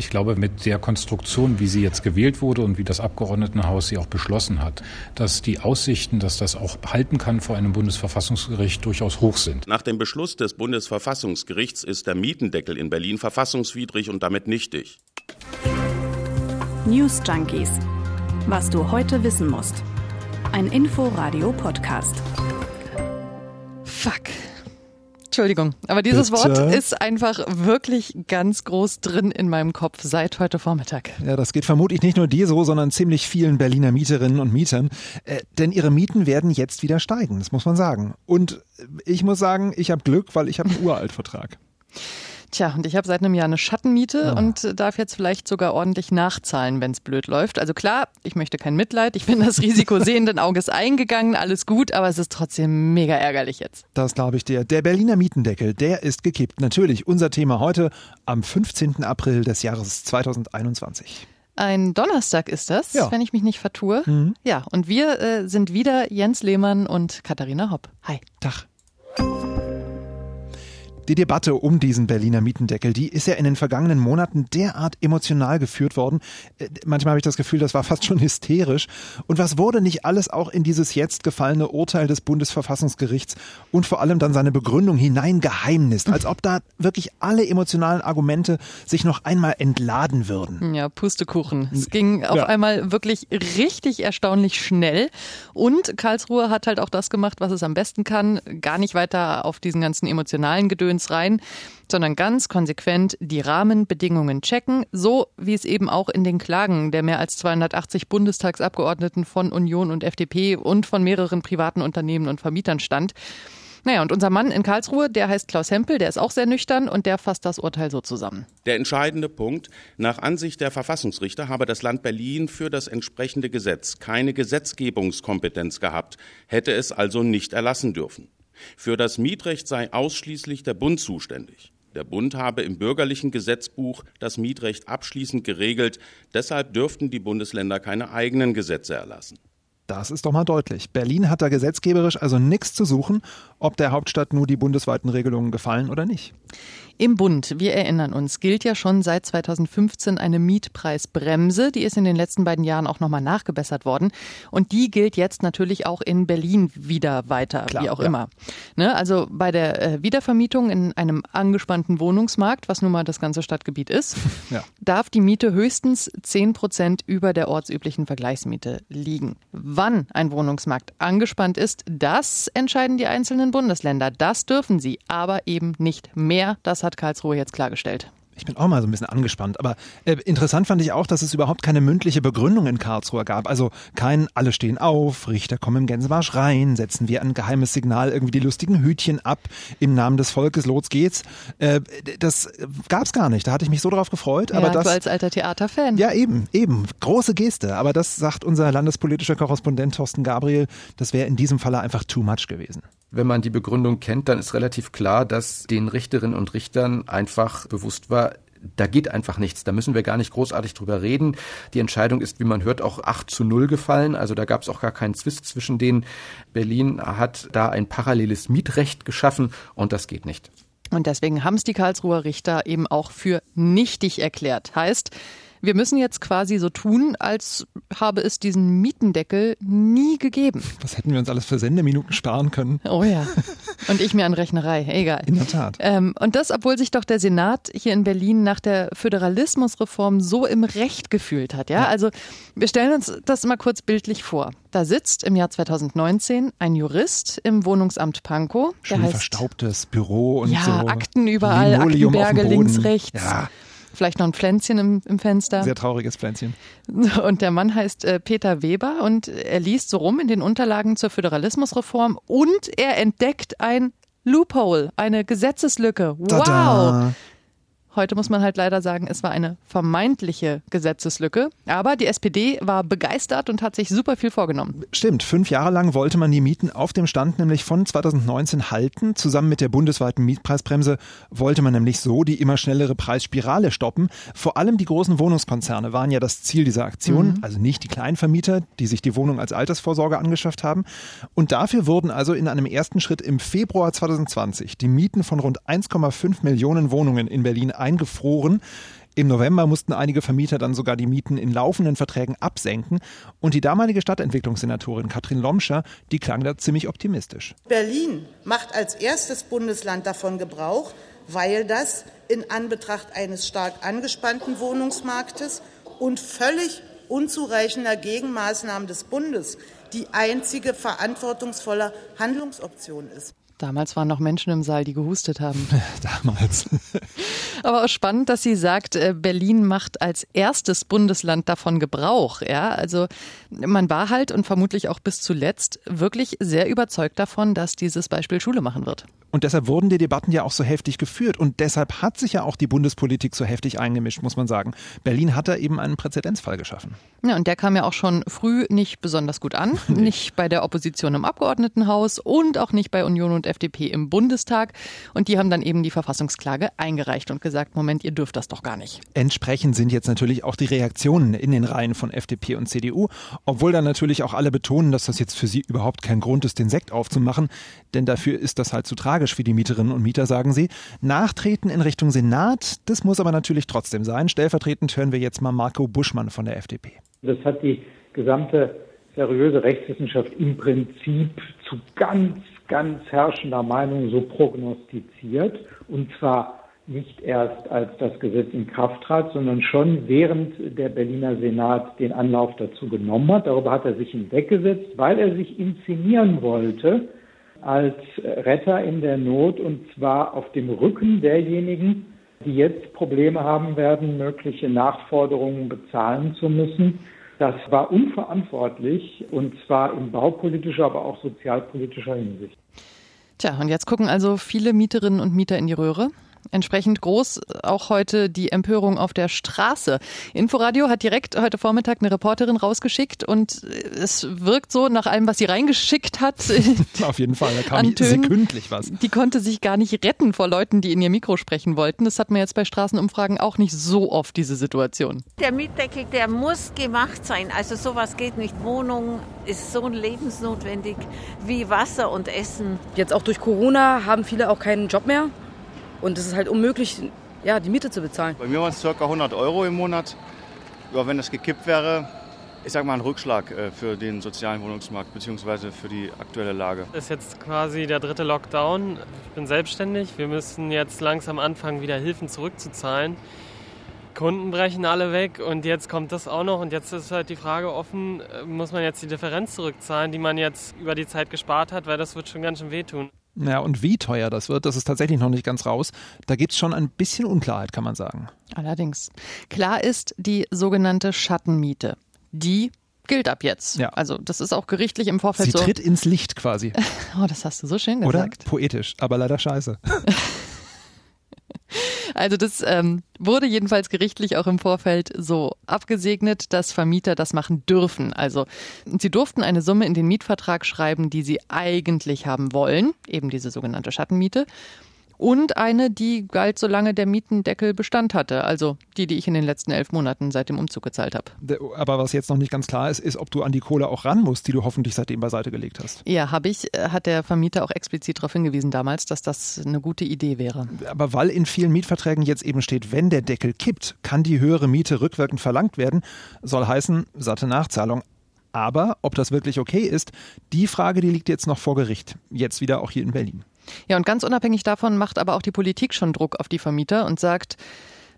Ich glaube, mit der Konstruktion, wie sie jetzt gewählt wurde und wie das Abgeordnetenhaus sie auch beschlossen hat, dass die Aussichten, dass das auch halten kann vor einem Bundesverfassungsgericht, durchaus hoch sind. Nach dem Beschluss des Bundesverfassungsgerichts ist der Mietendeckel in Berlin verfassungswidrig und damit nichtig. News Junkies. Was du heute wissen musst. Ein Info-Radio-Podcast. Fuck. Entschuldigung, aber dieses Bitte? Wort ist einfach wirklich ganz groß drin in meinem Kopf seit heute Vormittag. Ja, das geht vermutlich nicht nur dir so, sondern ziemlich vielen Berliner Mieterinnen und Mietern. Äh, denn ihre Mieten werden jetzt wieder steigen, das muss man sagen. Und ich muss sagen, ich habe Glück, weil ich habe einen Uraltvertrag. Tja, und ich habe seit einem Jahr eine Schattenmiete ja. und darf jetzt vielleicht sogar ordentlich nachzahlen, wenn es blöd läuft. Also klar, ich möchte kein Mitleid, ich bin das Risiko sehenden Auges eingegangen, alles gut, aber es ist trotzdem mega ärgerlich jetzt. Das glaube ich dir. Der Berliner Mietendeckel, der ist gekippt. Natürlich unser Thema heute am 15. April des Jahres 2021. Ein Donnerstag ist das, ja. wenn ich mich nicht vertue. Mhm. Ja, und wir äh, sind wieder Jens Lehmann und Katharina Hopp. Hi. Tag. Die Debatte um diesen Berliner Mietendeckel, die ist ja in den vergangenen Monaten derart emotional geführt worden. Äh, manchmal habe ich das Gefühl, das war fast schon hysterisch. Und was wurde nicht alles auch in dieses jetzt gefallene Urteil des Bundesverfassungsgerichts und vor allem dann seine Begründung hineingeheimnist, als ob da wirklich alle emotionalen Argumente sich noch einmal entladen würden. Ja, Pustekuchen. Es ging auf ja. einmal wirklich richtig erstaunlich schnell. Und Karlsruhe hat halt auch das gemacht, was es am besten kann. Gar nicht weiter auf diesen ganzen emotionalen Gedöns Gedöns rein, sondern ganz konsequent die Rahmenbedingungen checken, so wie es eben auch in den Klagen der mehr als 280 Bundestagsabgeordneten von Union und FDP und von mehreren privaten Unternehmen und Vermietern stand. Naja, und unser Mann in Karlsruhe, der heißt Klaus Hempel, der ist auch sehr nüchtern und der fasst das Urteil so zusammen. Der entscheidende Punkt, nach Ansicht der Verfassungsrichter habe das Land Berlin für das entsprechende Gesetz keine Gesetzgebungskompetenz gehabt, hätte es also nicht erlassen dürfen. Für das Mietrecht sei ausschließlich der Bund zuständig. Der Bund habe im bürgerlichen Gesetzbuch das Mietrecht abschließend geregelt, deshalb dürften die Bundesländer keine eigenen Gesetze erlassen. Das ist doch mal deutlich. Berlin hat da gesetzgeberisch also nichts zu suchen, ob der Hauptstadt nur die bundesweiten Regelungen gefallen oder nicht. Im Bund, wir erinnern uns, gilt ja schon seit 2015 eine Mietpreisbremse. Die ist in den letzten beiden Jahren auch nochmal nachgebessert worden. Und die gilt jetzt natürlich auch in Berlin wieder weiter, Klar, wie auch ja. immer. Ne, also bei der äh, Wiedervermietung in einem angespannten Wohnungsmarkt, was nun mal das ganze Stadtgebiet ist, ja. darf die Miete höchstens 10 Prozent über der ortsüblichen Vergleichsmiete liegen. Wann ein Wohnungsmarkt angespannt ist, das entscheiden die einzelnen Bundesländer. Das dürfen sie, aber eben nicht mehr. Das hat hat Karlsruhe jetzt klargestellt. Ich bin auch mal so ein bisschen angespannt. Aber äh, interessant fand ich auch, dass es überhaupt keine mündliche Begründung in Karlsruhe gab. Also kein alle stehen auf, Richter kommen im Gänsemarsch rein, setzen wir ein geheimes Signal, irgendwie die lustigen Hütchen ab, im Namen des Volkes, los geht's. Äh, das gab's gar nicht. Da hatte ich mich so drauf gefreut. Ja, aber das, du als alter Theaterfan. Ja, eben, eben. Große Geste. Aber das sagt unser landespolitischer Korrespondent Thorsten Gabriel, das wäre in diesem Falle einfach too much gewesen. Wenn man die Begründung kennt, dann ist relativ klar, dass den Richterinnen und Richtern einfach bewusst war, da geht einfach nichts. Da müssen wir gar nicht großartig drüber reden. Die Entscheidung ist, wie man hört, auch 8 zu 0 gefallen. Also da gab es auch gar keinen Zwist zwischen denen. Berlin hat da ein paralleles Mietrecht geschaffen und das geht nicht. Und deswegen haben es die Karlsruher Richter eben auch für nichtig erklärt. Heißt, wir müssen jetzt quasi so tun, als habe es diesen Mietendeckel nie gegeben. Was hätten wir uns alles für Sendeminuten sparen können? Oh ja. Und ich mir an Rechnerei. Egal. In der Tat. Ähm, und das, obwohl sich doch der Senat hier in Berlin nach der Föderalismusreform so im Recht gefühlt hat. Ja, ja. also wir stellen uns das mal kurz bildlich vor. Da sitzt im Jahr 2019 ein Jurist im Wohnungsamt Pankow. Schön verstaubtes Büro und ja, so. Akten überall, Linoleum Aktenberge links, rechts. Ja. Vielleicht noch ein Pflänzchen im, im Fenster. Sehr trauriges Pflänzchen. Und der Mann heißt äh, Peter Weber und er liest so rum in den Unterlagen zur Föderalismusreform und er entdeckt ein Loophole, eine Gesetzeslücke. Wow! Tada. Heute muss man halt leider sagen, es war eine vermeintliche Gesetzeslücke. Aber die SPD war begeistert und hat sich super viel vorgenommen. Stimmt, fünf Jahre lang wollte man die Mieten auf dem Stand nämlich von 2019 halten. Zusammen mit der bundesweiten Mietpreisbremse wollte man nämlich so die immer schnellere Preisspirale stoppen. Vor allem die großen Wohnungskonzerne waren ja das Ziel dieser Aktion, mhm. also nicht die Kleinvermieter, die sich die Wohnung als Altersvorsorge angeschafft haben. Und dafür wurden also in einem ersten Schritt im Februar 2020 die Mieten von rund 1,5 Millionen Wohnungen in Berlin eingefroren. Im November mussten einige Vermieter dann sogar die Mieten in laufenden Verträgen absenken. Und die damalige Stadtentwicklungssenatorin Katrin Lomscher, die klang da ziemlich optimistisch. Berlin macht als erstes Bundesland davon Gebrauch, weil das in Anbetracht eines stark angespannten Wohnungsmarktes und völlig unzureichender Gegenmaßnahmen des Bundes die einzige verantwortungsvolle Handlungsoption ist. Damals waren noch Menschen im Saal, die gehustet haben. Damals. Aber auch spannend, dass sie sagt, äh, Berlin macht als erstes Bundesland davon Gebrauch. Ja, also man war halt und vermutlich auch bis zuletzt wirklich sehr überzeugt davon, dass dieses Beispiel Schule machen wird. Und deshalb wurden die Debatten ja auch so heftig geführt. Und deshalb hat sich ja auch die Bundespolitik so heftig eingemischt, muss man sagen. Berlin hat da eben einen Präzedenzfall geschaffen. Ja, und der kam ja auch schon früh nicht besonders gut an. nicht bei der Opposition im Abgeordnetenhaus und auch nicht bei Union und FDP im Bundestag. Und die haben dann eben die Verfassungsklage eingereicht und gesagt, Moment, ihr dürft das doch gar nicht. Entsprechend sind jetzt natürlich auch die Reaktionen in den Reihen von FDP und CDU. Obwohl dann natürlich auch alle betonen, dass das jetzt für sie überhaupt kein Grund ist, den Sekt aufzumachen. Denn dafür ist das halt zu tragisch für die Mieterinnen und Mieter, sagen sie. Nachtreten in Richtung Senat, das muss aber natürlich trotzdem sein. Stellvertretend hören wir jetzt mal Marco Buschmann von der FDP. Das hat die gesamte seriöse Rechtswissenschaft im Prinzip zu ganz, ganz herrschender Meinung so prognostiziert. Und zwar nicht erst als das Gesetz in Kraft trat, sondern schon während der Berliner Senat den Anlauf dazu genommen hat. Darüber hat er sich hinweggesetzt, weil er sich inszenieren wollte als Retter in der Not und zwar auf dem Rücken derjenigen, die jetzt Probleme haben werden, mögliche Nachforderungen bezahlen zu müssen. Das war unverantwortlich und zwar in baupolitischer, aber auch sozialpolitischer Hinsicht. Tja, und jetzt gucken also viele Mieterinnen und Mieter in die Röhre. Entsprechend groß auch heute die Empörung auf der Straße. Inforadio hat direkt heute Vormittag eine Reporterin rausgeschickt und es wirkt so nach allem, was sie reingeschickt hat. auf jeden Fall, da kam Tönen, sekündlich was. Die konnte sich gar nicht retten vor Leuten, die in ihr Mikro sprechen wollten. Das hat man jetzt bei Straßenumfragen auch nicht so oft, diese Situation. Der Mietdeckel, der muss gemacht sein. Also sowas geht nicht. Wohnung ist so lebensnotwendig wie Wasser und Essen. Jetzt auch durch Corona haben viele auch keinen Job mehr. Und es ist halt unmöglich, ja, die Miete zu bezahlen. Bei mir waren es ca. 100 Euro im Monat. Ja, wenn das gekippt wäre, ich sage mal ein Rückschlag äh, für den sozialen Wohnungsmarkt bzw. für die aktuelle Lage. Das ist jetzt quasi der dritte Lockdown. Ich bin selbstständig. Wir müssen jetzt langsam anfangen, wieder Hilfen zurückzuzahlen. Kunden brechen alle weg und jetzt kommt das auch noch und jetzt ist halt die Frage offen, äh, muss man jetzt die Differenz zurückzahlen, die man jetzt über die Zeit gespart hat, weil das wird schon ganz schön wehtun. Ja, und wie teuer das wird, das ist tatsächlich noch nicht ganz raus. Da gibt es schon ein bisschen Unklarheit, kann man sagen. Allerdings. Klar ist die sogenannte Schattenmiete. Die gilt ab jetzt. Ja. Also das ist auch gerichtlich im Vorfeld Sie so. Sie tritt ins Licht quasi. Oh, das hast du so schön gesagt. Oder? Poetisch, aber leider scheiße. Also das ähm, wurde jedenfalls gerichtlich auch im Vorfeld so abgesegnet, dass Vermieter das machen dürfen. Also sie durften eine Summe in den Mietvertrag schreiben, die sie eigentlich haben wollen, eben diese sogenannte Schattenmiete und eine, die galt, solange der Mietendeckel Bestand hatte. Also die, die ich in den letzten elf Monaten seit dem Umzug gezahlt habe. Aber was jetzt noch nicht ganz klar ist, ist, ob du an die Kohle auch ran musst, die du hoffentlich seitdem beiseite gelegt hast. Ja, habe ich. Äh, hat der Vermieter auch explizit darauf hingewiesen damals, dass das eine gute Idee wäre. Aber weil in vielen Mietverträgen jetzt eben steht, wenn der Deckel kippt, kann die höhere Miete rückwirkend verlangt werden, soll heißen, satte Nachzahlung. Aber ob das wirklich okay ist, die Frage, die liegt jetzt noch vor Gericht. Jetzt wieder auch hier in Berlin. Ja, und ganz unabhängig davon macht aber auch die Politik schon Druck auf die Vermieter und sagt,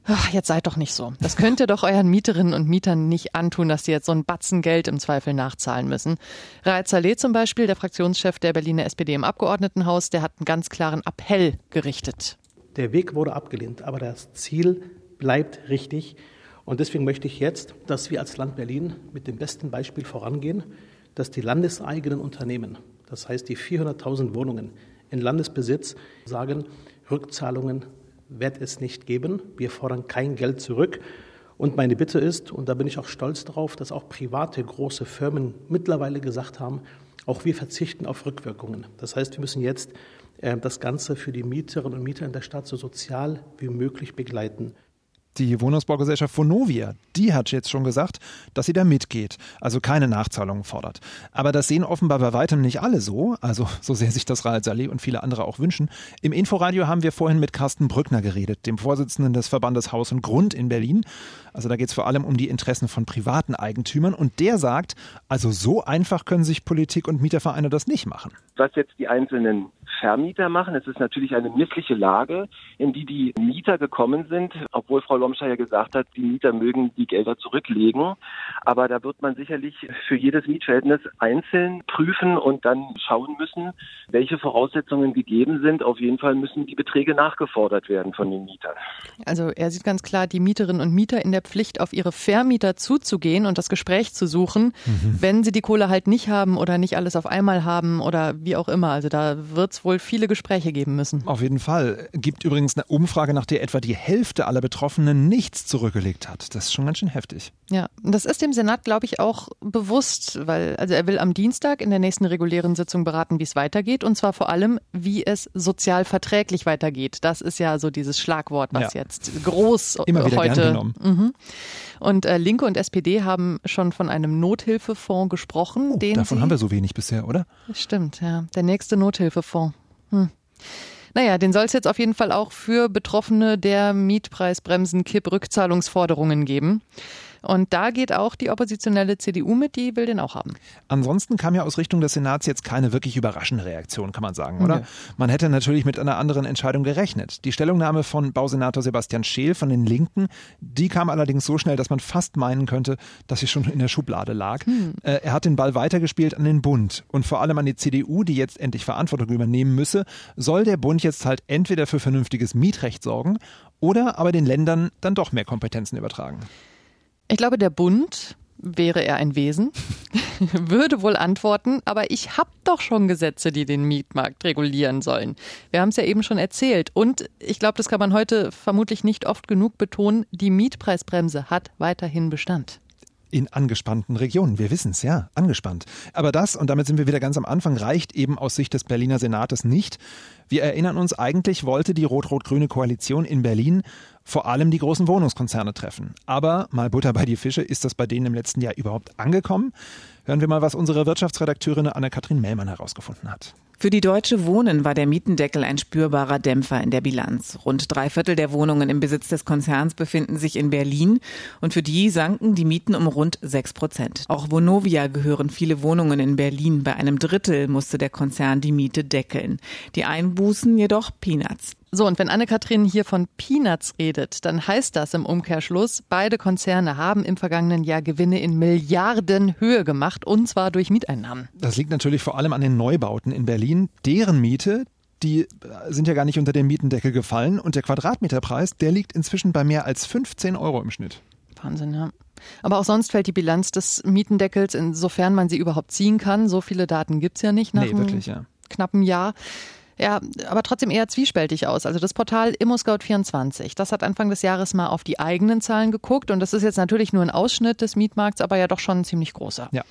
ach, jetzt seid doch nicht so. Das könnt ihr doch euren Mieterinnen und Mietern nicht antun, dass sie jetzt so ein Batzen Geld im Zweifel nachzahlen müssen. Raed Saleh zum Beispiel, der Fraktionschef der Berliner SPD im Abgeordnetenhaus, der hat einen ganz klaren Appell gerichtet. Der Weg wurde abgelehnt, aber das Ziel bleibt richtig. Und deswegen möchte ich jetzt, dass wir als Land Berlin mit dem besten Beispiel vorangehen, dass die landeseigenen Unternehmen, das heißt die 400.000 Wohnungen, in Landesbesitz sagen, Rückzahlungen wird es nicht geben. Wir fordern kein Geld zurück. Und meine Bitte ist, und da bin ich auch stolz darauf, dass auch private große Firmen mittlerweile gesagt haben, auch wir verzichten auf Rückwirkungen. Das heißt, wir müssen jetzt äh, das Ganze für die Mieterinnen und Mieter in der Stadt so sozial wie möglich begleiten. Die Wohnungsbaugesellschaft Vonovia, die hat jetzt schon gesagt, dass sie da mitgeht, also keine Nachzahlungen fordert. Aber das sehen offenbar bei weitem nicht alle so, also so sehr sich das Raal Saleh und viele andere auch wünschen. Im Inforadio haben wir vorhin mit Carsten Brückner geredet, dem Vorsitzenden des Verbandes Haus und Grund in Berlin. Also da geht es vor allem um die Interessen von privaten Eigentümern und der sagt, also so einfach können sich Politik und Mietervereine das nicht machen. Was jetzt die einzelnen Vermieter machen. Es ist natürlich eine missliche Lage, in die die Mieter gekommen sind, obwohl Frau Lomscher ja gesagt hat, die Mieter mögen die Gelder zurücklegen. Aber da wird man sicherlich für jedes Mietverhältnis einzeln prüfen und dann schauen müssen, welche Voraussetzungen gegeben sind. Auf jeden Fall müssen die Beträge nachgefordert werden von den Mietern. Also er sieht ganz klar die Mieterinnen und Mieter in der Pflicht, auf ihre Vermieter zuzugehen und das Gespräch zu suchen, mhm. wenn sie die Kohle halt nicht haben oder nicht alles auf einmal haben oder wie auch immer. Also da wird es wohl wohl viele Gespräche geben müssen. Auf jeden Fall. Gibt übrigens eine Umfrage, nach der etwa die Hälfte aller Betroffenen nichts zurückgelegt hat. Das ist schon ganz schön heftig. Ja, das ist dem Senat, glaube ich, auch bewusst, weil also er will am Dienstag in der nächsten regulären Sitzung beraten, wie es weitergeht und zwar vor allem, wie es sozial verträglich weitergeht. Das ist ja so dieses Schlagwort, was ja. jetzt groß Immer wieder heute. Gern genommen. Mhm. Und äh, Linke und SPD haben schon von einem Nothilfefonds gesprochen. Oh, den davon haben wir so wenig bisher, oder? Stimmt, ja. Der nächste Nothilfefonds. Hm. Naja, den soll es jetzt auf jeden Fall auch für Betroffene der Mietpreisbremsen-Kipp-Rückzahlungsforderungen geben. Und da geht auch die oppositionelle CDU mit, die will den auch haben. Ansonsten kam ja aus Richtung des Senats jetzt keine wirklich überraschende Reaktion, kann man sagen, oder? Ja. Man hätte natürlich mit einer anderen Entscheidung gerechnet. Die Stellungnahme von Bausenator Sebastian Scheel von den Linken, die kam allerdings so schnell, dass man fast meinen könnte, dass sie schon in der Schublade lag. Hm. Äh, er hat den Ball weitergespielt an den Bund und vor allem an die CDU, die jetzt endlich Verantwortung übernehmen müsse, soll der Bund jetzt halt entweder für vernünftiges Mietrecht sorgen oder aber den Ländern dann doch mehr Kompetenzen übertragen. Ich glaube, der Bund wäre er ein Wesen, würde wohl antworten, aber ich habe doch schon Gesetze, die den Mietmarkt regulieren sollen. Wir haben es ja eben schon erzählt. Und ich glaube, das kann man heute vermutlich nicht oft genug betonen, die Mietpreisbremse hat weiterhin Bestand in angespannten Regionen. Wir wissen es, ja, angespannt. Aber das, und damit sind wir wieder ganz am Anfang, reicht eben aus Sicht des Berliner Senates nicht. Wir erinnern uns, eigentlich wollte die rot-rot-grüne Koalition in Berlin vor allem die großen Wohnungskonzerne treffen. Aber mal Butter bei die Fische, ist das bei denen im letzten Jahr überhaupt angekommen? Hören wir mal, was unsere Wirtschaftsredakteurin Anne-Kathrin Mellmann herausgefunden hat. Für die Deutsche Wohnen war der Mietendeckel ein spürbarer Dämpfer in der Bilanz. Rund drei Viertel der Wohnungen im Besitz des Konzerns befinden sich in Berlin und für die sanken die Mieten um rund sechs Prozent. Auch Vonovia gehören viele Wohnungen in Berlin. Bei einem Drittel musste der Konzern die Miete deckeln. Die Einbußen jedoch Peanuts. So, und wenn Anne-Kathrin hier von Peanuts redet, dann heißt das im Umkehrschluss, beide Konzerne haben im vergangenen Jahr Gewinne in Milliardenhöhe gemacht, und zwar durch Mieteinnahmen. Das liegt natürlich vor allem an den Neubauten in Berlin. Deren Miete, die sind ja gar nicht unter den Mietendeckel gefallen und der Quadratmeterpreis, der liegt inzwischen bei mehr als 15 Euro im Schnitt. Wahnsinn, ja. Aber auch sonst fällt die Bilanz des Mietendeckels, insofern man sie überhaupt ziehen kann. So viele Daten gibt es ja nicht nach nee, wirklich, ja. knappen Jahr ja, aber trotzdem eher zwiespältig aus. Also das Portal ImmoScout24, das hat Anfang des Jahres mal auf die eigenen Zahlen geguckt und das ist jetzt natürlich nur ein Ausschnitt des Mietmarkts, aber ja doch schon ein ziemlich großer. Ja.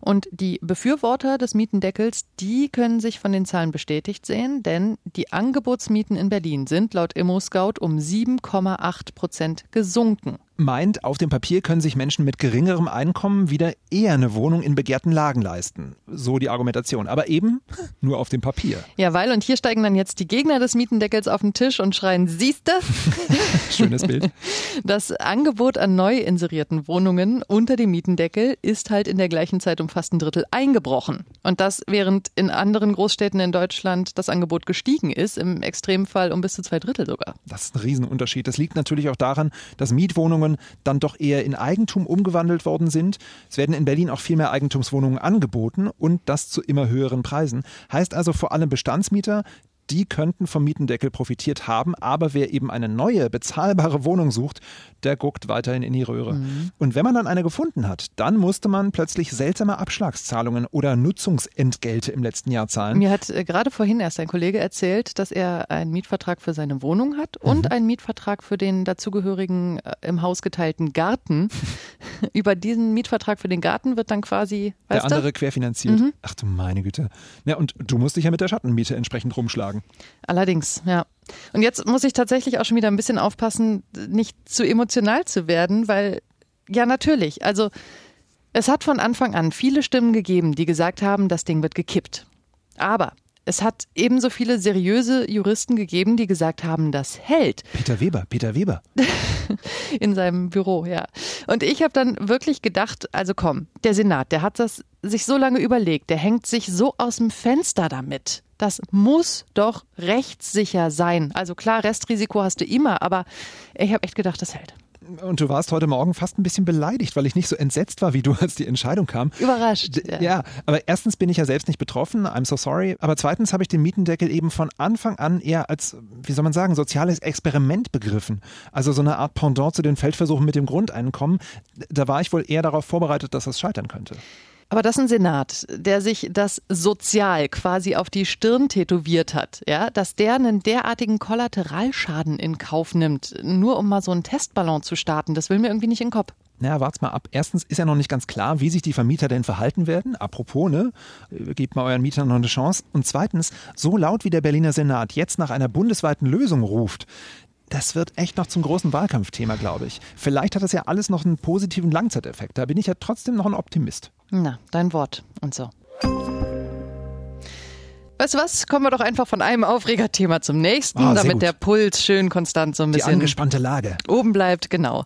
Und die Befürworter des Mietendeckels, die können sich von den Zahlen bestätigt sehen, denn die Angebotsmieten in Berlin sind laut ImmoScout um 7,8 Prozent gesunken meint, auf dem Papier können sich Menschen mit geringerem Einkommen wieder eher eine Wohnung in begehrten Lagen leisten. So die Argumentation. Aber eben nur auf dem Papier. Ja, weil, und hier steigen dann jetzt die Gegner des Mietendeckels auf den Tisch und schreien, siehste? Schönes Bild. Das Angebot an neu inserierten Wohnungen unter dem Mietendeckel ist halt in der gleichen Zeit um fast ein Drittel eingebrochen. Und das, während in anderen Großstädten in Deutschland das Angebot gestiegen ist, im Extremfall um bis zu zwei Drittel sogar. Das ist ein Riesenunterschied. Das liegt natürlich auch daran, dass Mietwohnungen Wohnungen dann doch eher in Eigentum umgewandelt worden sind. Es werden in Berlin auch viel mehr Eigentumswohnungen angeboten und das zu immer höheren Preisen. Heißt also vor allem Bestandsmieter, die könnten vom Mietendeckel profitiert haben, aber wer eben eine neue, bezahlbare Wohnung sucht, der guckt weiterhin in die Röhre. Mhm. Und wenn man dann eine gefunden hat, dann musste man plötzlich seltsame Abschlagszahlungen oder Nutzungsentgelte im letzten Jahr zahlen. Mir hat äh, gerade vorhin erst ein Kollege erzählt, dass er einen Mietvertrag für seine Wohnung hat und mhm. einen Mietvertrag für den dazugehörigen äh, im Haus geteilten Garten. über diesen Mietvertrag für den Garten wird dann quasi, Der weißt du? andere querfinanziert. Mhm. Ach du meine Güte. Ja, und du musst dich ja mit der Schattenmiete entsprechend rumschlagen. Allerdings, ja. Und jetzt muss ich tatsächlich auch schon wieder ein bisschen aufpassen, nicht zu emotional zu werden, weil, ja, natürlich. Also, es hat von Anfang an viele Stimmen gegeben, die gesagt haben, das Ding wird gekippt. Aber es hat ebenso viele seriöse Juristen gegeben, die gesagt haben, das hält Peter Weber, Peter Weber. in seinem Büro, ja. Und ich habe dann wirklich gedacht, also komm, der Senat, der hat das sich so lange überlegt, der hängt sich so aus dem Fenster damit. Das muss doch rechtssicher sein. Also klar, Restrisiko hast du immer, aber ich habe echt gedacht, das hält. Und du warst heute Morgen fast ein bisschen beleidigt, weil ich nicht so entsetzt war wie du, als die Entscheidung kam. Überrascht. D- Ja, aber erstens bin ich ja selbst nicht betroffen, I'm so sorry. Aber zweitens habe ich den Mietendeckel eben von Anfang an eher als, wie soll man sagen, soziales Experiment begriffen. Also so eine Art Pendant zu den Feldversuchen mit dem Grundeinkommen. Da war ich wohl eher darauf vorbereitet, dass das scheitern könnte. Aber das ist ein Senat, der sich das Sozial quasi auf die Stirn tätowiert hat, ja, dass der einen derartigen Kollateralschaden in Kauf nimmt, nur um mal so einen Testballon zu starten, das will mir irgendwie nicht in den Kopf. Naja, wart's mal ab. Erstens ist ja noch nicht ganz klar, wie sich die Vermieter denn verhalten werden. Apropos, ne? Gebt mal euren Mietern noch eine Chance. Und zweitens, so laut wie der Berliner Senat jetzt nach einer bundesweiten Lösung ruft, das wird echt noch zum großen Wahlkampfthema, glaube ich. Vielleicht hat das ja alles noch einen positiven Langzeiteffekt. Da bin ich ja trotzdem noch ein Optimist. Na, dein Wort und so. Weißt du was? Kommen wir doch einfach von einem Aufregerthema zum nächsten, sehr damit gut. der Puls schön konstant so ein Die bisschen angespannte Lage. oben bleibt, genau.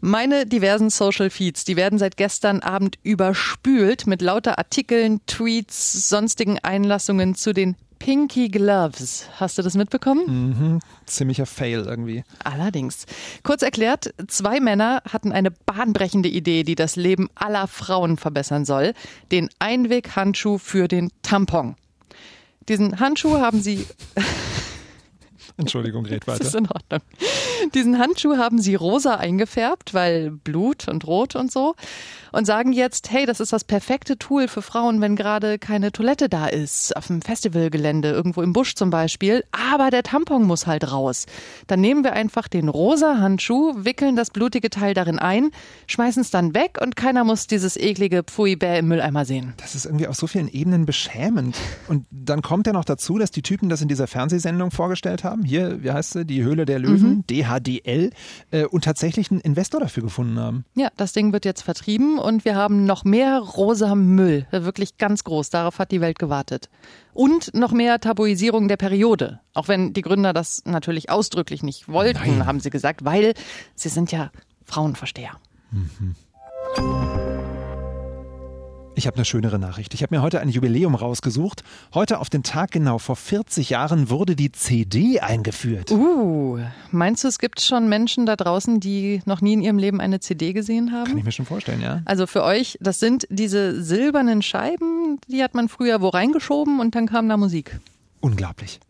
Meine diversen Social Feeds, die werden seit gestern Abend überspült mit lauter Artikeln, Tweets, sonstigen Einlassungen zu den Pinky Gloves. Hast du das mitbekommen? Mhm. Ziemlicher Fail irgendwie. Allerdings. Kurz erklärt, zwei Männer hatten eine bahnbrechende Idee, die das Leben aller Frauen verbessern soll. Den Einweghandschuh für den Tampon. Diesen Handschuh haben sie Entschuldigung, red Das weiter. ist in Ordnung. Diesen Handschuh haben sie rosa eingefärbt, weil Blut und Rot und so. Und sagen jetzt, hey, das ist das perfekte Tool für Frauen, wenn gerade keine Toilette da ist. Auf dem Festivalgelände, irgendwo im Busch zum Beispiel. Aber der Tampon muss halt raus. Dann nehmen wir einfach den rosa Handschuh, wickeln das blutige Teil darin ein, schmeißen es dann weg und keiner muss dieses eklige Pfui-Bäh im Mülleimer sehen. Das ist irgendwie auf so vielen Ebenen beschämend. Und dann kommt ja noch dazu, dass die Typen das in dieser Fernsehsendung vorgestellt haben. Hier, wie heißt sie? Die Höhle der Löwen, DHDL. Äh, und tatsächlich einen Investor dafür gefunden haben. Ja, das Ding wird jetzt vertrieben und wir haben noch mehr rosa Müll. Wirklich ganz groß. Darauf hat die Welt gewartet. Und noch mehr Tabuisierung der Periode. Auch wenn die Gründer das natürlich ausdrücklich nicht wollten, haben sie gesagt, weil sie sind ja Frauenversteher. Ich habe eine schönere Nachricht. Ich habe mir heute ein Jubiläum rausgesucht. Heute auf den Tag genau vor 40 Jahren wurde die CD eingeführt. Uh, meinst du, es gibt schon Menschen da draußen, die noch nie in ihrem Leben eine CD gesehen haben? Kann ich mir schon vorstellen, ja. Also für euch, das sind diese silbernen Scheiben, die hat man früher wo reingeschoben und dann kam da Musik. Unglaublich.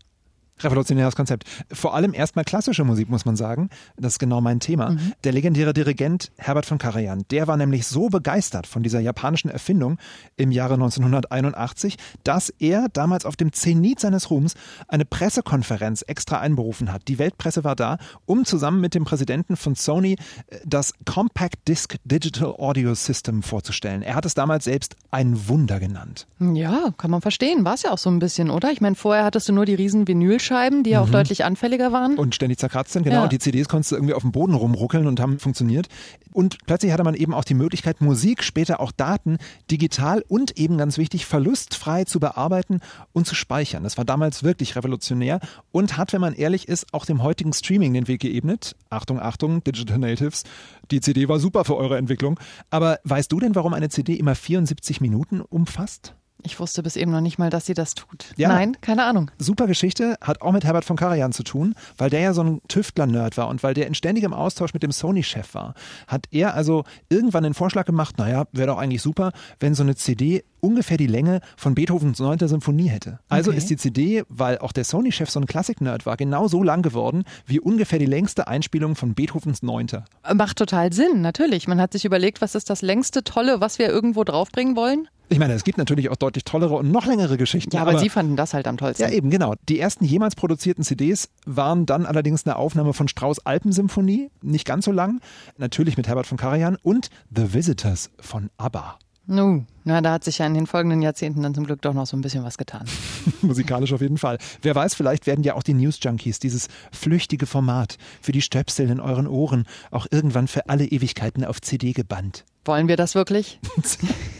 Revolutionäres Konzept. Vor allem erstmal klassische Musik, muss man sagen. Das ist genau mein Thema. Der legendäre Dirigent Herbert von Karajan, der war nämlich so begeistert von dieser japanischen Erfindung im Jahre 1981, dass er damals auf dem Zenit seines Ruhms eine Pressekonferenz extra einberufen hat. Die Weltpresse war da, um zusammen mit dem Präsidenten von Sony äh, das Compact Disc Digital Audio System vorzustellen. Er hat es damals selbst ein Wunder genannt. Ja, kann man verstehen. War es ja auch so ein bisschen, oder? Ich meine, vorher hattest du nur die riesen Vinylscheiben, die ja auch Mhm. deutlich anfälliger waren. Und ständig zerkratzt sind, genau. Ja. Und die CDs konntest du irgendwie auf dem Boden rumruckeln und haben funktioniert. Und plötzlich hatte man eben auch die Möglichkeit, Musik, später auch Daten, digital und eben ganz wichtig, verlustfrei zu bearbeiten und zu speichern. Das war damals wirklich revolutionär und hat, wenn man ehrlich ist, auch dem heutigen Streaming den Weg geebnet. Achtung, Achtung, Digital Natives. Die CD war super für eure Entwicklung. Aber weißt du denn, warum eine CD immer 74 Minuten umfasst? Ich wusste bis eben noch nicht mal, dass sie das tut. Ja. Nein, keine Ahnung. Super Geschichte, hat auch mit Herbert von Karajan zu tun, weil der ja so ein Tüftler-Nerd war und weil der in ständigem Austausch mit dem Sony-Chef war, hat er also irgendwann den Vorschlag gemacht, naja, wäre doch eigentlich super, wenn so eine CD ungefähr die Länge von Beethovens 9. Symphonie hätte. Also Okay. ist die CD, weil auch der Sony-Chef so ein Klassik-Nerd war, genau so lang geworden, wie ungefähr die längste Einspielung von Beethovens 9. Macht total Sinn, natürlich. Man hat sich überlegt, was ist das längste Tolle, was wir irgendwo draufbringen wollen? Ich meine, es gibt natürlich auch deutlich tollere und noch längere Geschichten. Ja, aber, aber Sie fanden das halt am tollsten. Ja, eben, genau. Die ersten jemals produzierten CDs waren dann allerdings eine Aufnahme von Strauß Alpensymphonie, nicht ganz so lang, natürlich mit Herbert von Karajan und The Visitors von ABBA. Nu, na, da hat sich ja in den folgenden Jahrzehnten dann zum Glück doch noch so ein bisschen was getan. Musikalisch auf jeden Fall. Wer weiß, vielleicht werden ja auch die News Junkies, dieses flüchtige Format für die Stöpsel in euren Ohren, auch irgendwann für alle Ewigkeiten auf CD gebannt. Wollen wir das wirklich?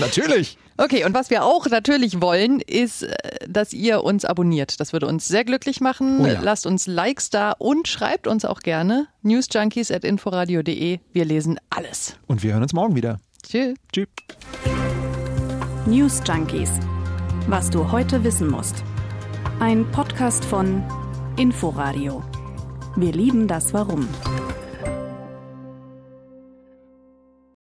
Natürlich. Okay, und was wir auch natürlich wollen, ist, äh, dass ihr uns abonniert. Das würde uns sehr glücklich machen. Oh ja. Lasst uns Likes da und schreibt uns auch gerne newsjunkies.inforadio.de. Wir lesen alles. Und wir hören uns morgen wieder. Tschüss. Tschüss. News Junkies. Was du heute wissen musst. Ein Podcast von Inforadio. Wir lieben das Warum.